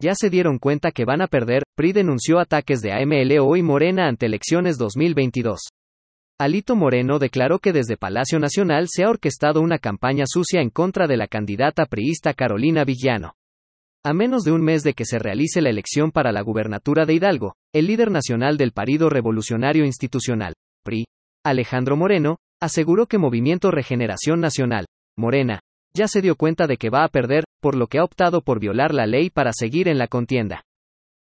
ya se dieron cuenta que van a perder, PRI denunció ataques de AMLO y Morena ante elecciones 2022. Alito Moreno declaró que desde Palacio Nacional se ha orquestado una campaña sucia en contra de la candidata priista Carolina Villano. A menos de un mes de que se realice la elección para la gubernatura de Hidalgo, el líder nacional del Partido Revolucionario Institucional, PRI, Alejandro Moreno, aseguró que Movimiento Regeneración Nacional, Morena, ya se dio cuenta de que va a perder, por lo que ha optado por violar la ley para seguir en la contienda.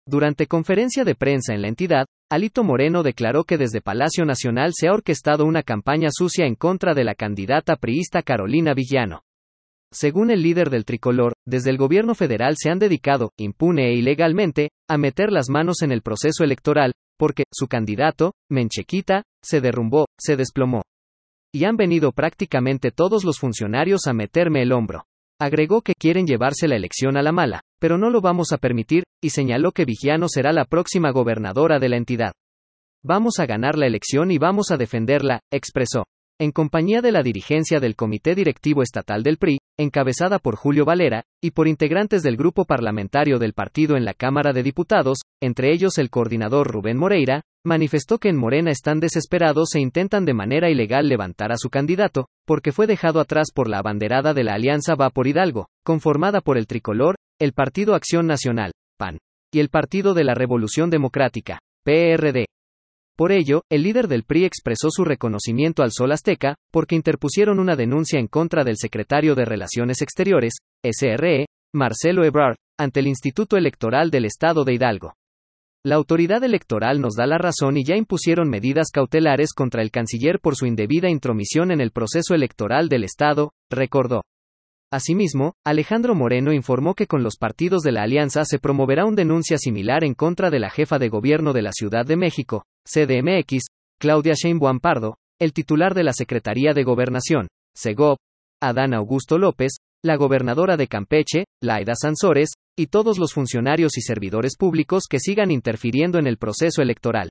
Durante conferencia de prensa en la entidad, Alito Moreno declaró que desde Palacio Nacional se ha orquestado una campaña sucia en contra de la candidata priista Carolina Villano. Según el líder del tricolor, desde el gobierno federal se han dedicado, impune e ilegalmente, a meter las manos en el proceso electoral, porque, su candidato, Menchequita, se derrumbó, se desplomó. Y han venido prácticamente todos los funcionarios a meterme el hombro. Agregó que quieren llevarse la elección a la mala, pero no lo vamos a permitir, y señaló que Vigiano será la próxima gobernadora de la entidad. Vamos a ganar la elección y vamos a defenderla, expresó. En compañía de la dirigencia del Comité Directivo Estatal del PRI, encabezada por Julio Valera, y por integrantes del grupo parlamentario del partido en la Cámara de Diputados, entre ellos el coordinador Rubén Moreira, manifestó que en Morena están desesperados e intentan de manera ilegal levantar a su candidato, porque fue dejado atrás por la abanderada de la Alianza Va por Hidalgo, conformada por el Tricolor, el Partido Acción Nacional, PAN, y el Partido de la Revolución Democrática, PRD. Por ello, el líder del PRI expresó su reconocimiento al Sol Azteca, porque interpusieron una denuncia en contra del secretario de Relaciones Exteriores, SRE, Marcelo Ebrard, ante el Instituto Electoral del Estado de Hidalgo. La autoridad electoral nos da la razón y ya impusieron medidas cautelares contra el canciller por su indebida intromisión en el proceso electoral del Estado, recordó. Asimismo, Alejandro Moreno informó que con los partidos de la alianza se promoverá una denuncia similar en contra de la jefa de gobierno de la Ciudad de México, CDMX, Claudia Sheinbaum Pardo, el titular de la Secretaría de Gobernación, SEGOP, Adán Augusto López, la gobernadora de Campeche, Laida Sansores, y todos los funcionarios y servidores públicos que sigan interfiriendo en el proceso electoral.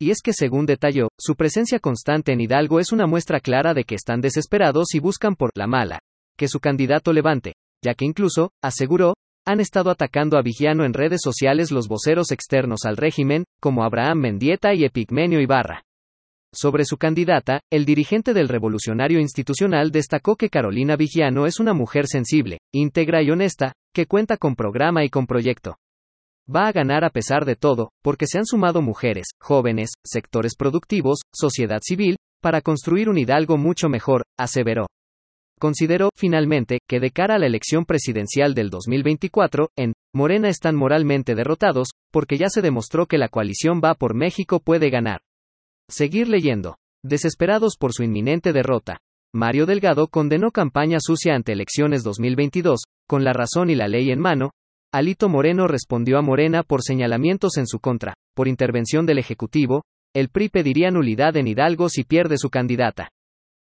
Y es que, según detalló, su presencia constante en Hidalgo es una muestra clara de que están desesperados y buscan por la mala, que su candidato levante, ya que incluso, aseguró, han estado atacando a Vigiano en redes sociales los voceros externos al régimen, como Abraham Mendieta y Epigmenio Ibarra. Sobre su candidata, el dirigente del Revolucionario Institucional destacó que Carolina Vigiano es una mujer sensible, íntegra y honesta, que cuenta con programa y con proyecto. Va a ganar a pesar de todo, porque se han sumado mujeres, jóvenes, sectores productivos, sociedad civil, para construir un Hidalgo mucho mejor, aseveró. Consideró, finalmente, que de cara a la elección presidencial del 2024, en Morena están moralmente derrotados, porque ya se demostró que la coalición va por México puede ganar. Seguir leyendo. Desesperados por su inminente derrota. Mario Delgado condenó campaña sucia ante elecciones 2022, con la razón y la ley en mano. Alito Moreno respondió a Morena por señalamientos en su contra. Por intervención del Ejecutivo, el PRI pediría nulidad en Hidalgo si pierde su candidata.